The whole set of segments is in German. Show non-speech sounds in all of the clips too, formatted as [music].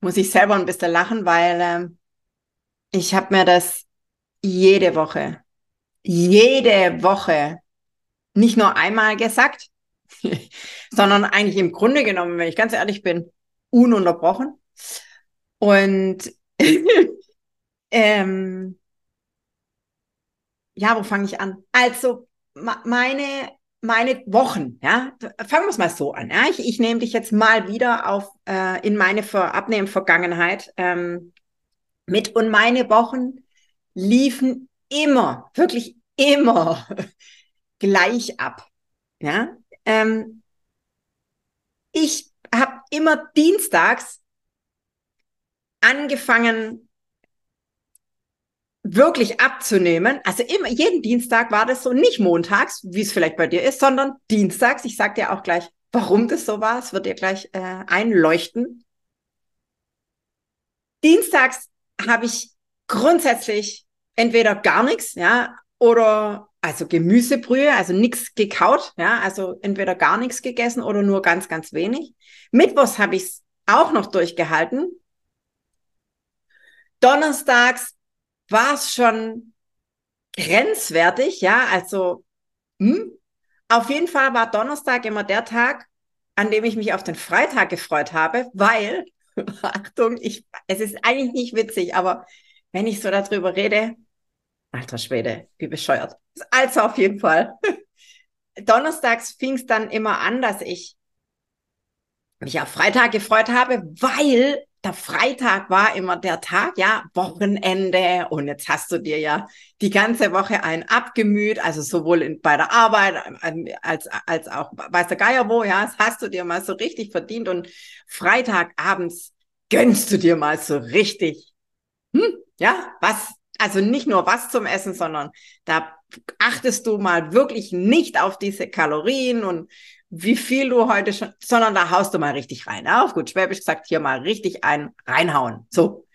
muss ich selber ein bisschen lachen, weil äh, ich habe mir das jede Woche, jede Woche nicht nur einmal gesagt, [laughs] sondern eigentlich im Grunde genommen, wenn ich ganz ehrlich bin, ununterbrochen. Und [laughs] ähm, ja, wo fange ich an? Also meine meine Wochen, ja, fangen wir es mal so an. Ja? Ich, ich nehme dich jetzt mal wieder auf äh, in meine Abnehmen-Vergangenheit ähm, mit und meine Wochen liefen immer, wirklich immer [laughs] gleich ab. Ja, ähm, ich habe immer dienstags angefangen wirklich abzunehmen. Also immer, jeden Dienstag war das so, nicht montags, wie es vielleicht bei dir ist, sondern dienstags. Ich sag dir auch gleich, warum das so war. Es wird dir gleich äh, einleuchten. Dienstags habe ich grundsätzlich entweder gar nichts, ja, oder also Gemüsebrühe, also nichts gekaut, ja, also entweder gar nichts gegessen oder nur ganz, ganz wenig. Mittwochs habe ich es auch noch durchgehalten. Donnerstags war es schon grenzwertig, ja, also hm? auf jeden Fall war Donnerstag immer der Tag, an dem ich mich auf den Freitag gefreut habe, weil, [laughs] Achtung, ich, es ist eigentlich nicht witzig, aber wenn ich so darüber rede, alter Schwede, wie bescheuert. Also auf jeden Fall. [laughs] Donnerstags fing es dann immer an, dass ich mich auf Freitag gefreut habe, weil der Freitag war immer der Tag, ja, Wochenende. Und jetzt hast du dir ja die ganze Woche ein abgemüht, also sowohl in, bei der Arbeit als, als auch weiß der Geier wo, ja, das hast du dir mal so richtig verdient. Und Freitagabends gönnst du dir mal so richtig, hm, ja, was, also nicht nur was zum Essen, sondern da achtest du mal wirklich nicht auf diese Kalorien und wie viel du heute schon, sondern da haust du mal richtig rein. Auf gut Schwäbisch gesagt, hier mal richtig ein reinhauen. So.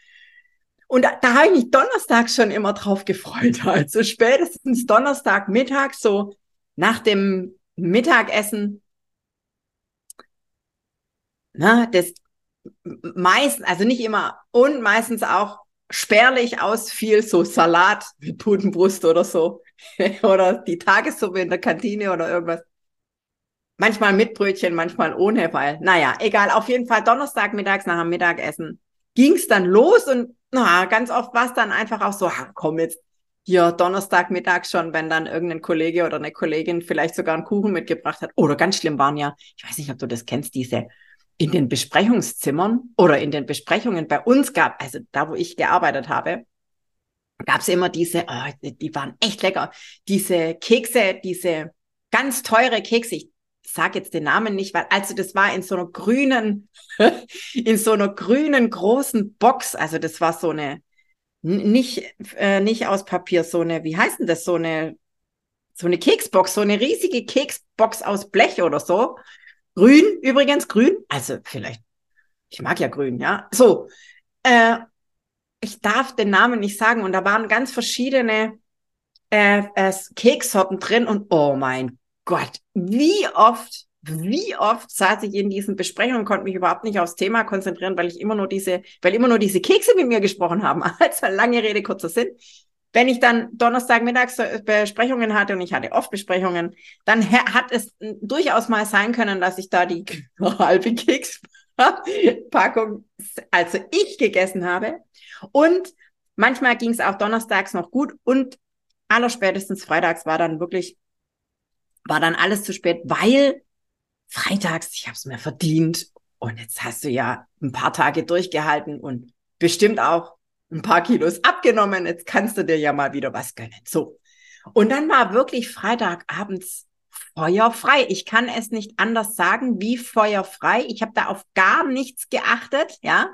Und da, da habe ich mich Donnerstag schon immer drauf gefreut. [laughs] Also spätestens Donnerstag Mittag, so nach dem Mittagessen, na, das meistens, also nicht immer und meistens auch spärlich ausfiel, so Salat mit Putenbrust oder so. [laughs] oder die Tagessuppe in der Kantine oder irgendwas. Manchmal mit Brötchen, manchmal ohne, weil, naja, egal, auf jeden Fall Donnerstag mittags nach dem Mittagessen ging's dann los und na, ganz oft war es dann einfach auch so, komm jetzt hier Donnerstag mittags schon, wenn dann irgendein Kollege oder eine Kollegin vielleicht sogar einen Kuchen mitgebracht hat. Oder ganz schlimm waren ja, ich weiß nicht, ob du das kennst, diese in den Besprechungszimmern oder in den Besprechungen bei uns gab, also da, wo ich gearbeitet habe, gab es immer diese, oh, die waren echt lecker, diese Kekse, diese ganz teure Kekse. Ich sag jetzt den Namen nicht, weil also das war in so einer grünen, [laughs] in so einer grünen großen Box. Also das war so eine nicht äh, nicht aus Papier, so eine, wie heißt denn das, so eine so eine Keksbox, so eine riesige Keksbox aus Blech oder so. Grün übrigens, grün. Also vielleicht, ich mag ja grün, ja. So, äh, ich darf den Namen nicht sagen und da waren ganz verschiedene äh, äh, Keksorten drin und oh mein Gott, wie oft, wie oft saß ich in diesen Besprechungen und konnte mich überhaupt nicht aufs Thema konzentrieren, weil ich immer nur diese, weil immer nur diese Kekse mit mir gesprochen haben. [laughs] Also lange Rede, kurzer Sinn. Wenn ich dann Donnerstag mittags Besprechungen hatte und ich hatte oft Besprechungen, dann hat es durchaus mal sein können, dass ich da die [laughs] halbe Kekspackung, also ich gegessen habe. Und manchmal ging es auch donnerstags noch gut und allerspätestens freitags war dann wirklich war dann alles zu spät, weil freitags, ich habe es mir verdient und jetzt hast du ja ein paar Tage durchgehalten und bestimmt auch ein paar Kilos abgenommen. Jetzt kannst du dir ja mal wieder was gönnen. So. Und dann war wirklich Freitagabends feuerfrei. Ich kann es nicht anders sagen wie feuerfrei. Ich habe da auf gar nichts geachtet, ja.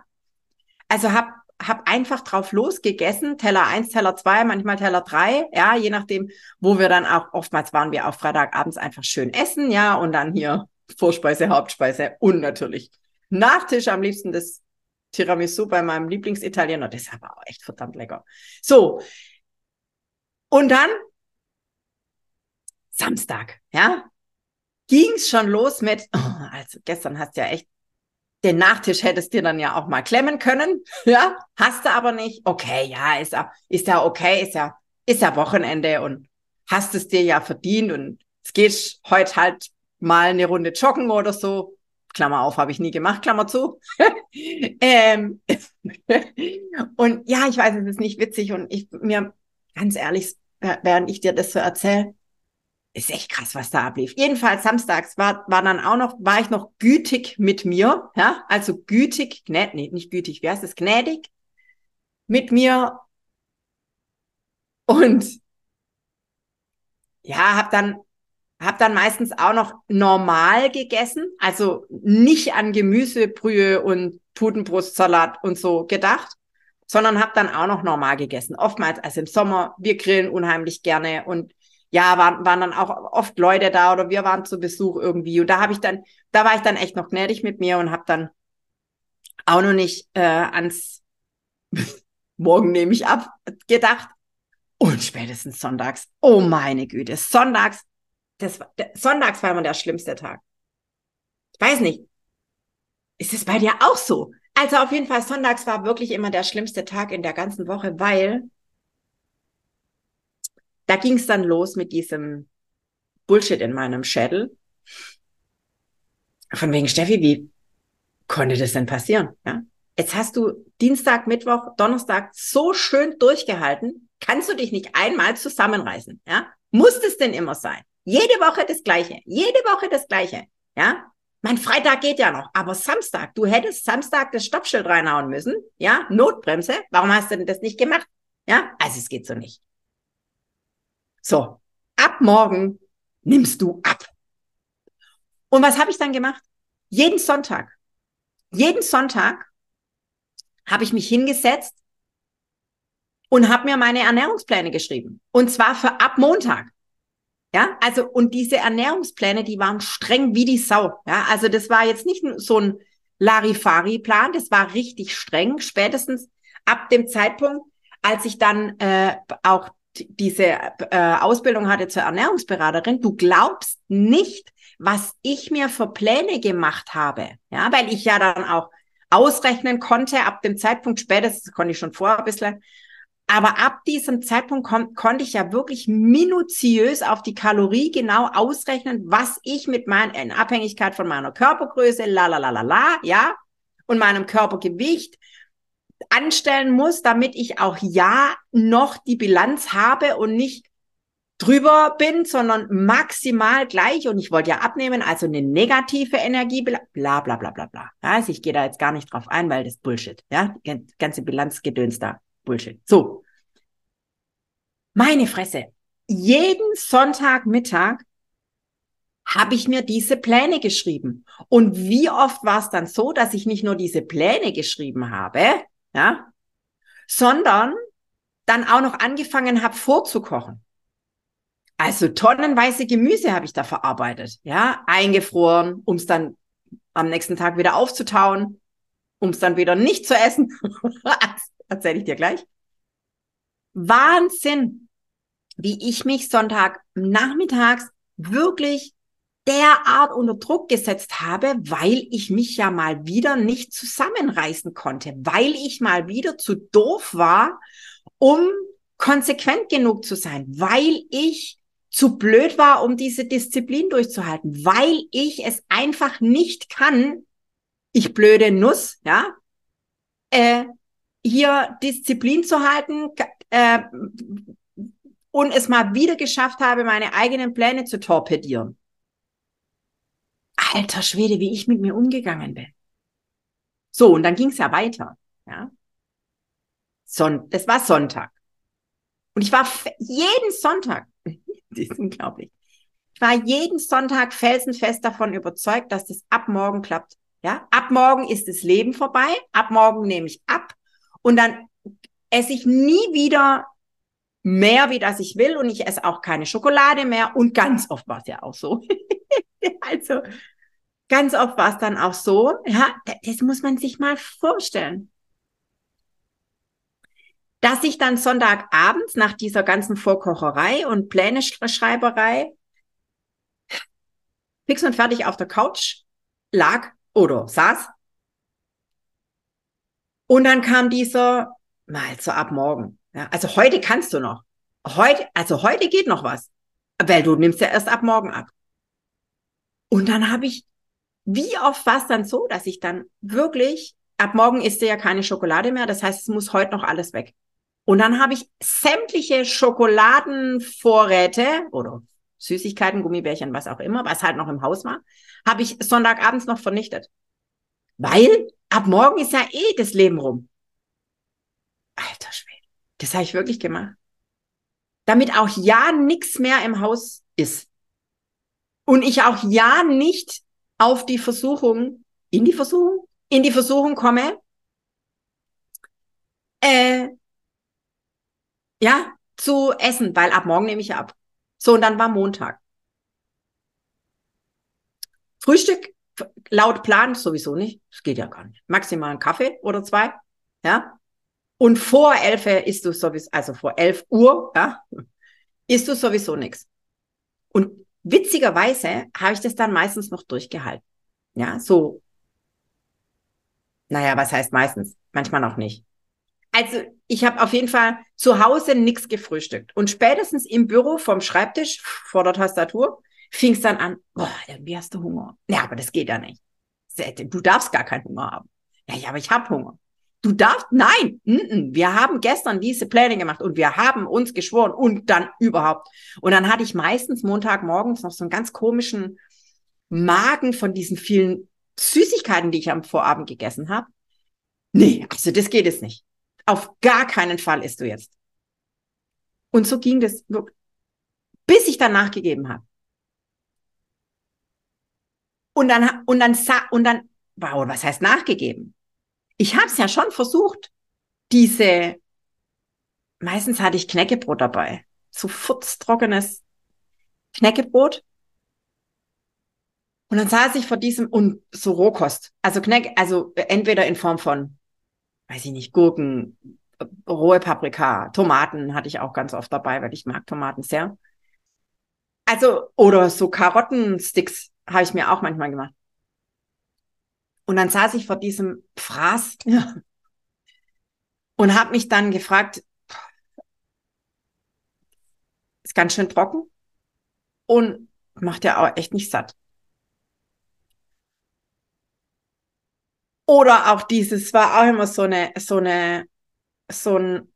Also habe hab einfach drauf losgegessen, Teller eins, Teller zwei, manchmal Teller drei, ja, je nachdem, wo wir dann auch, oftmals waren wir auch Freitagabends einfach schön essen, ja, und dann hier Vorspeise, Hauptspeise und natürlich Nachtisch, am liebsten das Tiramisu bei meinem Lieblingsitaliener, das ist aber auch echt verdammt lecker. So. Und dann Samstag, ja, ging's schon los mit, oh, also gestern hast du ja echt den Nachtisch hättest dir dann ja auch mal klemmen können, [laughs] ja, hast du aber nicht. Okay, ja, ist ja, ist ja okay, ist ja, ist ja Wochenende und hast es dir ja verdient und es geht heute halt mal eine Runde joggen oder so. Klammer auf, habe ich nie gemacht, Klammer zu. [laughs] ähm, [laughs] und ja, ich weiß, es ist nicht witzig und ich mir ganz ehrlich, während ich dir das so erzähle, ist echt krass, was da ablief. Jedenfalls samstags war, war dann auch noch, war ich noch gütig mit mir, ja, also gütig, gnädig, nee, nicht gütig, wie heißt das, gnädig mit mir und ja, hab dann, hab dann meistens auch noch normal gegessen, also nicht an Gemüsebrühe und Putenbrustsalat und so gedacht, sondern hab dann auch noch normal gegessen. Oftmals, also im Sommer, wir grillen unheimlich gerne und ja, waren, waren dann auch oft Leute da oder wir waren zu Besuch irgendwie. Und da habe ich dann, da war ich dann echt noch gnädig mit mir und habe dann auch noch nicht äh, ans [laughs] Morgen nehme ich ab gedacht. Und spätestens sonntags, oh meine Güte, sonntags, das sonntags war immer der schlimmste Tag. Ich weiß nicht, ist es bei dir auch so? Also auf jeden Fall, sonntags war wirklich immer der schlimmste Tag in der ganzen Woche, weil da ging es dann los mit diesem Bullshit in meinem Schädel. Von wegen, Steffi, wie konnte das denn passieren? Ja? Jetzt hast du Dienstag, Mittwoch, Donnerstag so schön durchgehalten. Kannst du dich nicht einmal zusammenreißen? Ja? Muss es denn immer sein? Jede Woche das Gleiche. Jede Woche das Gleiche. Ja? Mein Freitag geht ja noch, aber Samstag, du hättest Samstag das Stoppschild reinhauen müssen. Ja? Notbremse. Warum hast du denn das nicht gemacht? Ja? Also es geht so nicht. So, ab morgen nimmst du ab. Und was habe ich dann gemacht? Jeden Sonntag, jeden Sonntag habe ich mich hingesetzt und habe mir meine Ernährungspläne geschrieben. Und zwar für ab Montag. Ja, also, und diese Ernährungspläne, die waren streng wie die Sau. Ja, also das war jetzt nicht so ein Larifari-Plan, das war richtig streng. Spätestens ab dem Zeitpunkt, als ich dann äh, auch diese äh, Ausbildung hatte zur Ernährungsberaterin, du glaubst nicht, was ich mir für Pläne gemacht habe. Ja, weil ich ja dann auch ausrechnen konnte, ab dem Zeitpunkt spätestens, konnte ich schon vorher ein bisschen, aber ab diesem Zeitpunkt kon konnte ich ja wirklich minutiös auf die Kalorie genau ausrechnen, was ich mit meiner, in Abhängigkeit von meiner Körpergröße, la la la la la, ja, und meinem Körpergewicht, anstellen muss, damit ich auch ja noch die Bilanz habe und nicht drüber bin, sondern maximal gleich. Und ich wollte ja abnehmen, also eine negative Energie, bla bla bla bla bla. Also ich gehe da jetzt gar nicht drauf ein, weil das Bullshit. Ja, die ganze Bilanzgedöns da. Bullshit. So. Meine Fresse. Jeden Sonntagmittag habe ich mir diese Pläne geschrieben. Und wie oft war es dann so, dass ich nicht nur diese Pläne geschrieben habe, ja, sondern dann auch noch angefangen habe vorzukochen. Also tonnenweise Gemüse habe ich da verarbeitet, ja, eingefroren, um es dann am nächsten Tag wieder aufzutauen, um es dann wieder nicht zu essen. [laughs] Erzähle ich dir gleich. Wahnsinn, wie ich mich Sonntag nachmittags wirklich derart unter Druck gesetzt habe, weil ich mich ja mal wieder nicht zusammenreißen konnte, weil ich mal wieder zu doof war, um konsequent genug zu sein, weil ich zu blöd war, um diese Disziplin durchzuhalten, weil ich es einfach nicht kann, ich blöde Nuss, ja, äh, hier Disziplin zu halten äh, und es mal wieder geschafft habe, meine eigenen Pläne zu torpedieren alter Schwede, wie ich mit mir umgegangen bin. So, und dann ging es ja weiter. Ja. Son das war Sonntag. Und ich war jeden Sonntag, [laughs] das ist unglaublich, Ich war jeden Sonntag felsenfest davon überzeugt, dass das ab morgen klappt. Ja, ab morgen ist das Leben vorbei. Ab morgen nehme ich ab und dann esse ich nie wieder mehr, wie das ich will und ich esse auch keine Schokolade mehr und ganz oft war es ja auch so. [laughs] [laughs] also ganz oft war es dann auch so. Ja, das muss man sich mal vorstellen dass ich dann Sonntagabends nach dieser ganzen Vorkocherei und Pläne-Schreiberei fix und fertig auf der Couch lag oder saß. Und dann kam dieser, mal so ab morgen. Ja, also heute kannst du noch. Heute, also heute geht noch was. Weil du nimmst ja erst ab morgen ab. Und dann habe ich, wie oft war es dann so, dass ich dann wirklich, ab morgen isst ja keine Schokolade mehr. Das heißt, es muss heute noch alles weg. Und dann habe ich sämtliche Schokoladenvorräte oder Süßigkeiten, Gummibärchen, was auch immer, was halt noch im Haus war, habe ich Sonntagabends noch vernichtet. Weil ab morgen ist ja eh das Leben rum. Alter Schwede. Das habe ich wirklich gemacht. Damit auch ja nichts mehr im Haus ist. Und ich auch ja nicht auf die Versuchung, in die Versuchung, in die Versuchung komme, äh, ja, zu essen, weil ab morgen nehme ich ab. So, und dann war Montag. Frühstück, laut Plan sowieso nicht. Das geht ja gar nicht. Maximal ein Kaffee oder zwei. Ja. Und vor elf isst du sowieso, also vor elf Uhr, ja, isst du sowieso nichts. Und witzigerweise habe ich das dann meistens noch durchgehalten. Ja, so. Naja, was heißt meistens? Manchmal auch nicht. Also ich habe auf jeden Fall zu Hause nichts gefrühstückt. Und spätestens im Büro vom Schreibtisch vor der Tastatur fing es dann an, boah, irgendwie hast du Hunger. Ja, aber das geht ja nicht. Du darfst gar keinen Hunger haben. Ja, ja, aber ich habe Hunger. Du darfst, nein, n -n, wir haben gestern diese Pläne gemacht und wir haben uns geschworen und dann überhaupt. Und dann hatte ich meistens Montagmorgens noch so einen ganz komischen Magen von diesen vielen Süßigkeiten, die ich am Vorabend gegessen habe. Nee, also das geht es nicht. Auf gar keinen Fall isst du jetzt. Und so ging das, bis ich dann nachgegeben habe. Und dann, und dann, und dann, wow, was heißt nachgegeben? Ich habe es ja schon versucht, diese, meistens hatte ich Knäckebrot dabei, so futztrockenes Knäckebrot. Und dann saß ich vor diesem, und so Rohkost, also Knäck, also entweder in Form von weiß ich nicht, Gurken, rohe Paprika, Tomaten hatte ich auch ganz oft dabei, weil ich mag Tomaten sehr. Also, oder so Karottensticks habe ich mir auch manchmal gemacht. Und dann saß ich vor diesem Fraß ja, und habe mich dann gefragt, ist ganz schön trocken und macht ja auch echt nicht satt. Oder auch dieses war auch immer so eine, so eine, so ein,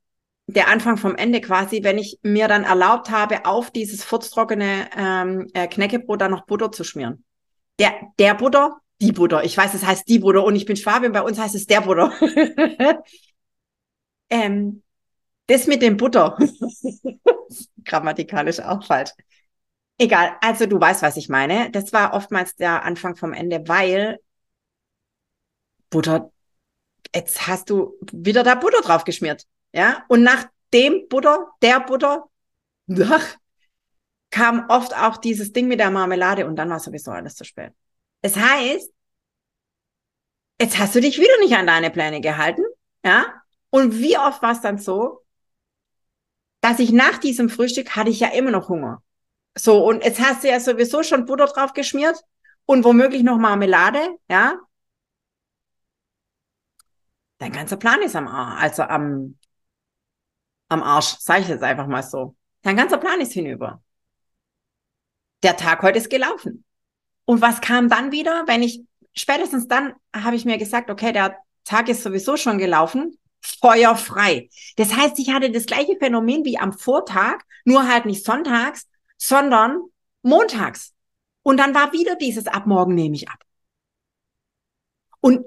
der Anfang vom Ende quasi, wenn ich mir dann erlaubt habe, auf dieses furztrockene ähm, äh, Knäckebrot dann noch Butter zu schmieren. Der, der Butter, die Butter. Ich weiß, es heißt die Butter und ich bin Schwabin, bei uns heißt es der Butter. [laughs] ähm, das mit dem Butter. [laughs] Grammatikalisch auch falsch. Egal, also du weißt, was ich meine. Das war oftmals der Anfang vom Ende, weil Butter, jetzt hast du wieder da Butter drauf geschmiert. Ja, und nach dem Butter, der Butter, [laughs] kam oft auch dieses Ding mit der Marmelade und dann war sowieso alles zu spät. Es heißt, jetzt hast du dich wieder nicht an deine Pläne gehalten, ja? Und wie oft war es dann so, dass ich nach diesem Frühstück hatte ich ja immer noch Hunger. So, und jetzt hast du ja sowieso schon Butter drauf geschmiert und womöglich noch Marmelade, ja? dein ganzer Plan ist am Arsch, also am, am Arsch, sage ich jetzt einfach mal so. Dein ganzer Plan ist hinüber. Der Tag heute ist gelaufen. Und was kam dann wieder, wenn ich, spätestens dann habe ich mir gesagt, okay, der Tag ist sowieso schon gelaufen, feuerfrei. Das heißt, ich hatte das gleiche Phänomen wie am Vortag, nur halt nicht sonntags, sondern montags. Und dann war wieder dieses ab morgen nehme ich ab. Und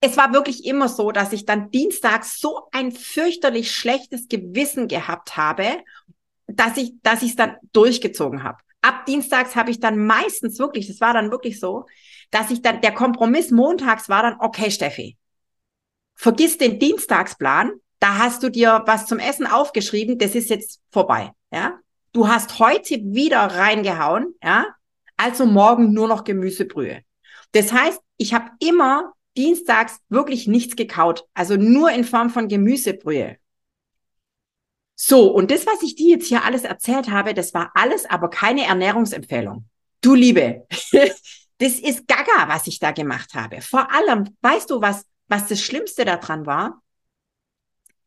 es war wirklich immer so, dass ich dann dienstags so ein fürchterlich schlechtes Gewissen gehabt habe, dass ich, dass ich es dann durchgezogen habe. Ab Dienstags habe ich dann meistens wirklich, das war dann wirklich so, dass ich dann, der Kompromiss montags war dann, okay, Steffi, vergiss den Dienstagsplan, da hast du dir was zum Essen aufgeschrieben, das ist jetzt vorbei, ja. Du hast heute wieder reingehauen, ja, also morgen nur noch Gemüsebrühe. Das heißt, ich habe immer dienstags wirklich nichts gekaut, also nur in Form von Gemüsebrühe. So, und das, was ich dir jetzt hier alles erzählt habe, das war alles aber keine Ernährungsempfehlung. Du Liebe, [laughs] das ist Gaga, was ich da gemacht habe. Vor allem, weißt du, was, was das Schlimmste daran war?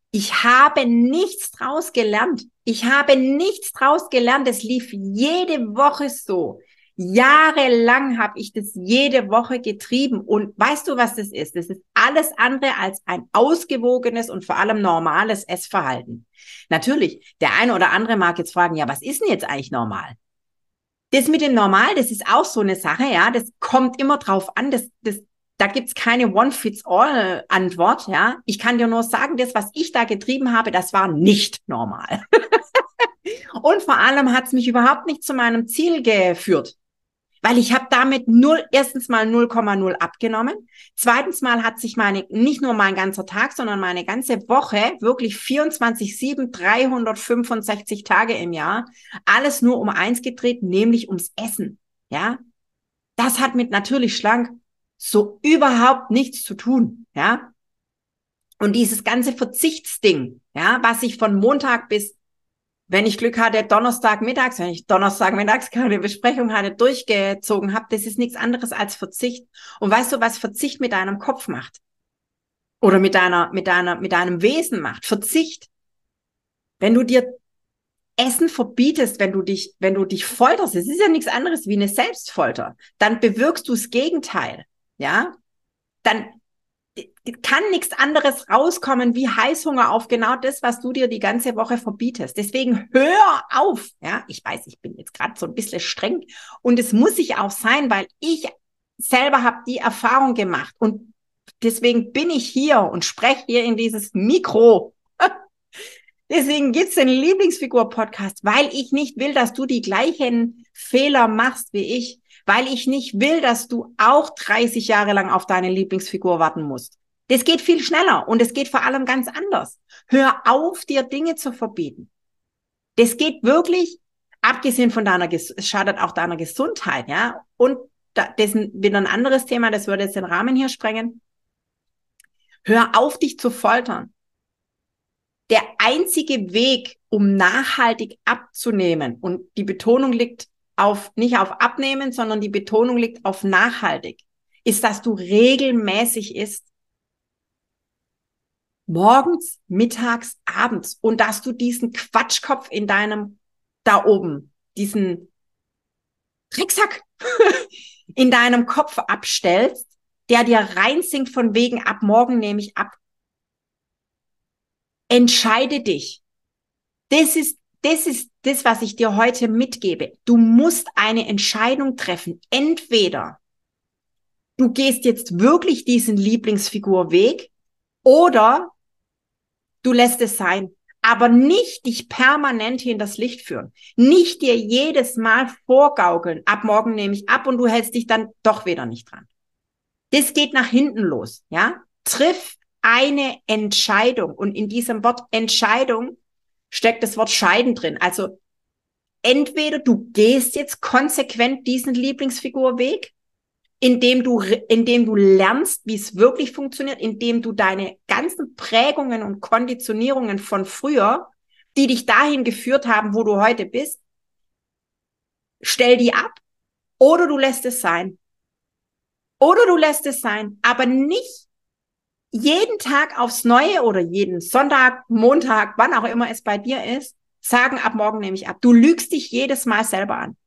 Ich habe nichts draus gelernt. Ich habe nichts draus gelernt. Es lief jede Woche so. Jahrelang habe ich das jede Woche getrieben. Und weißt du, was das ist? Das ist alles andere als ein ausgewogenes und vor allem normales Essverhalten. Natürlich, der eine oder andere mag jetzt fragen, ja, was ist denn jetzt eigentlich normal? Das mit dem Normal, das ist auch so eine Sache, ja, das kommt immer drauf an, das, das, da gibt's keine One-Fits-All-Antwort, ja. Ich kann dir nur sagen, das, was ich da getrieben habe, das war nicht normal. [laughs] Und vor allem hat's mich überhaupt nicht zu meinem Ziel geführt weil ich habe damit null, erstens mal 0,0 abgenommen. Zweitens mal hat sich meine, nicht nur mein ganzer Tag, sondern meine ganze Woche, wirklich 24, 7, 365 Tage im Jahr, alles nur um eins gedreht, nämlich ums Essen. Ja. Das hat mit natürlich schlank so überhaupt nichts zu tun. Ja. Und dieses ganze Verzichtsding, ja, was ich von Montag bis wenn ich Glück hatte, Donnerstag mittags, wenn ich Donnerstag mittags keine Besprechung hatte, durchgezogen habe, das ist nichts anderes als Verzicht. Und weißt du, was Verzicht mit deinem Kopf macht? Oder mit deiner, mit deiner, mit deinem Wesen macht? Verzicht. Wenn du dir Essen verbietest, wenn du dich, wenn du dich folterst, es ist ja nichts anderes wie eine Selbstfolter, dann bewirkst du das Gegenteil. Ja? Dann kann nichts anderes rauskommen wie Heißhunger auf genau das, was du dir die ganze Woche verbietest. Deswegen hör auf. Ja, ich weiß, ich bin jetzt gerade so ein bisschen streng und es muss ich auch sein, weil ich selber habe die Erfahrung gemacht und deswegen bin ich hier und spreche hier in dieses Mikro. [laughs] deswegen gibt's den Lieblingsfigur-Podcast, weil ich nicht will, dass du die gleichen Fehler machst wie ich weil ich nicht will, dass du auch 30 Jahre lang auf deine Lieblingsfigur warten musst. Das geht viel schneller und es geht vor allem ganz anders. Hör auf, dir Dinge zu verbieten. Das geht wirklich, abgesehen von deiner, es schadet auch deiner Gesundheit, ja. Und das ist wieder ein anderes Thema, das würde jetzt den Rahmen hier sprengen. Hör auf, dich zu foltern. Der einzige Weg, um nachhaltig abzunehmen, und die Betonung liegt auf, nicht auf abnehmen, sondern die Betonung liegt auf nachhaltig, ist, dass du regelmäßig isst. Morgens, mittags, abends. Und dass du diesen Quatschkopf in deinem, da oben, diesen Tricksack [laughs] in deinem Kopf abstellst, der dir reinsinkt von wegen ab morgen nehme ich ab. Entscheide dich. Das ist das ist das, was ich dir heute mitgebe. Du musst eine Entscheidung treffen. Entweder du gehst jetzt wirklich diesen Lieblingsfigurweg oder du lässt es sein. Aber nicht dich permanent in das Licht führen. Nicht dir jedes Mal vorgaukeln. Ab morgen nehme ich ab und du hältst dich dann doch wieder nicht dran. Das geht nach hinten los, ja? Triff eine Entscheidung. Und in diesem Wort Entscheidung steckt das Wort scheiden drin. Also entweder du gehst jetzt konsequent diesen Lieblingsfigurweg, indem du, indem du lernst, wie es wirklich funktioniert, indem du deine ganzen Prägungen und Konditionierungen von früher, die dich dahin geführt haben, wo du heute bist, stell die ab oder du lässt es sein. Oder du lässt es sein, aber nicht jeden Tag aufs Neue oder jeden Sonntag, Montag, wann auch immer es bei dir ist, sagen, ab morgen nehme ich ab. Du lügst dich jedes Mal selber an.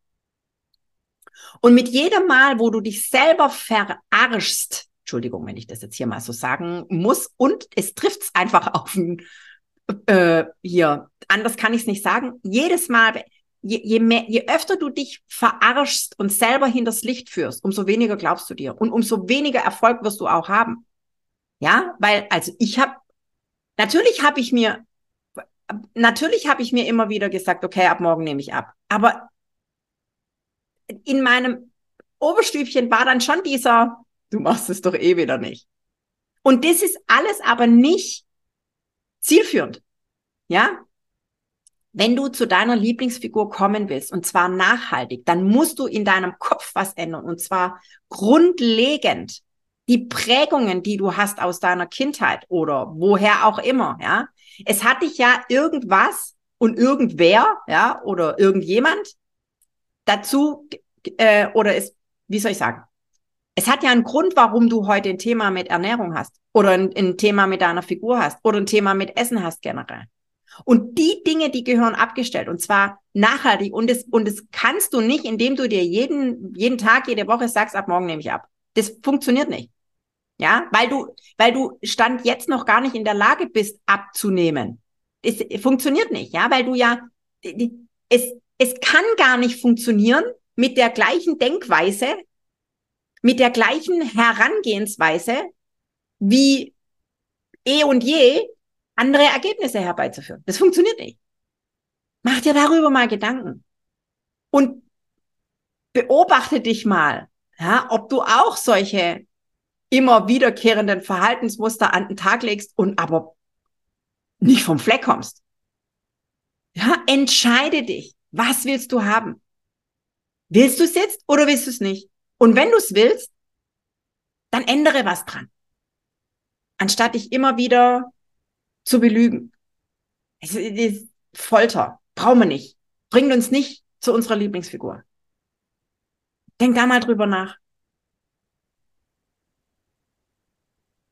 Und mit jedem Mal, wo du dich selber verarschst, Entschuldigung, wenn ich das jetzt hier mal so sagen muss, und es trifft's einfach auf ein, äh, hier, anders kann ich es nicht sagen, jedes Mal, je, je, mehr, je öfter du dich verarschst und selber hinters Licht führst, umso weniger glaubst du dir und umso weniger Erfolg wirst du auch haben. Ja, weil, also ich habe, natürlich habe ich mir, natürlich habe ich mir immer wieder gesagt, okay, ab morgen nehme ich ab. Aber in meinem Oberstübchen war dann schon dieser, du machst es doch eh wieder nicht. Und das ist alles aber nicht zielführend. Ja? Wenn du zu deiner Lieblingsfigur kommen willst, und zwar nachhaltig, dann musst du in deinem Kopf was ändern, und zwar grundlegend. Die Prägungen, die du hast aus deiner Kindheit oder woher auch immer, ja. Es hat dich ja irgendwas und irgendwer, ja, oder irgendjemand dazu, äh, oder es, wie soll ich sagen? Es hat ja einen Grund, warum du heute ein Thema mit Ernährung hast oder ein, ein Thema mit deiner Figur hast oder ein Thema mit Essen hast generell. Und die Dinge, die gehören abgestellt und zwar nachhaltig. Und das, und das kannst du nicht, indem du dir jeden, jeden Tag, jede Woche sagst, ab morgen nehme ich ab. Das funktioniert nicht. Ja, weil du, weil du Stand jetzt noch gar nicht in der Lage bist, abzunehmen. Es funktioniert nicht, ja, weil du ja, es, es kann gar nicht funktionieren mit der gleichen Denkweise, mit der gleichen Herangehensweise wie eh und je andere Ergebnisse herbeizuführen. Das funktioniert nicht. Mach dir darüber mal Gedanken. Und beobachte dich mal, ja, ob du auch solche immer wiederkehrenden Verhaltensmuster an den Tag legst und aber nicht vom Fleck kommst. Ja, entscheide dich. Was willst du haben? Willst du es jetzt oder willst du es nicht? Und wenn du es willst, dann ändere was dran. Anstatt dich immer wieder zu belügen. Es ist Folter. Brauchen wir nicht. Bringt uns nicht zu unserer Lieblingsfigur. Denk da mal drüber nach.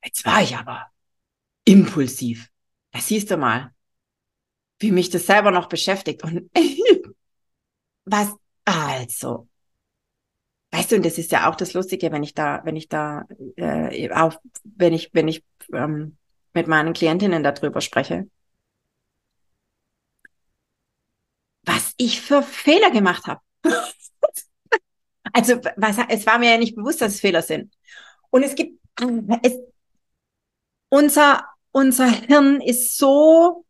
Jetzt war ich aber impulsiv. Das siehst du mal, wie mich das selber noch beschäftigt. Und [laughs] was, also, weißt du, und das ist ja auch das Lustige, wenn ich da, wenn ich da, äh, auch, wenn ich, wenn ich ähm, mit meinen Klientinnen darüber spreche, was ich für Fehler gemacht habe. [laughs] also was, es war mir ja nicht bewusst, dass es Fehler sind. Und es gibt, es, unser, unser Hirn ist so,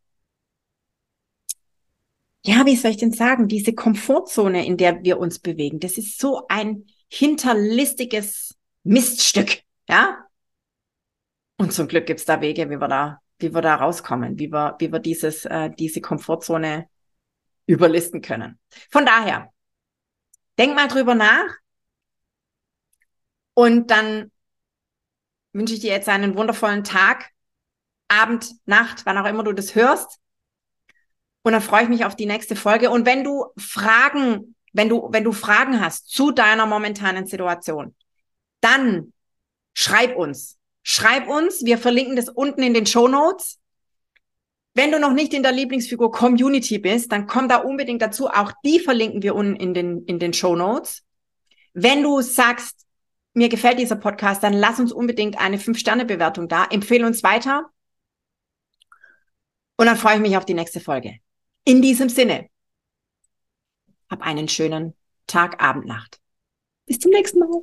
ja, wie soll ich denn sagen, diese Komfortzone, in der wir uns bewegen, das ist so ein hinterlistiges Miststück, ja? Und zum Glück gibt's da Wege, wie wir da, wie wir da rauskommen, wie wir, wie wir dieses, äh, diese Komfortzone überlisten können. Von daher, denk mal drüber nach und dann wünsche ich dir jetzt einen wundervollen Tag, Abend, Nacht, wann auch immer du das hörst. Und dann freue ich mich auf die nächste Folge. Und wenn du Fragen, wenn du, wenn du Fragen hast zu deiner momentanen Situation, dann schreib uns. Schreib uns, wir verlinken das unten in den Show Notes. Wenn du noch nicht in der Lieblingsfigur Community bist, dann komm da unbedingt dazu. Auch die verlinken wir unten in den, in den Show Notes. Wenn du sagst, mir gefällt dieser Podcast, dann lass uns unbedingt eine 5-Sterne-Bewertung da. Empfehle uns weiter. Und dann freue ich mich auf die nächste Folge. In diesem Sinne, hab einen schönen Tag, Abend, Nacht. Bis zum nächsten Mal.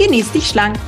Genieß dich schlank.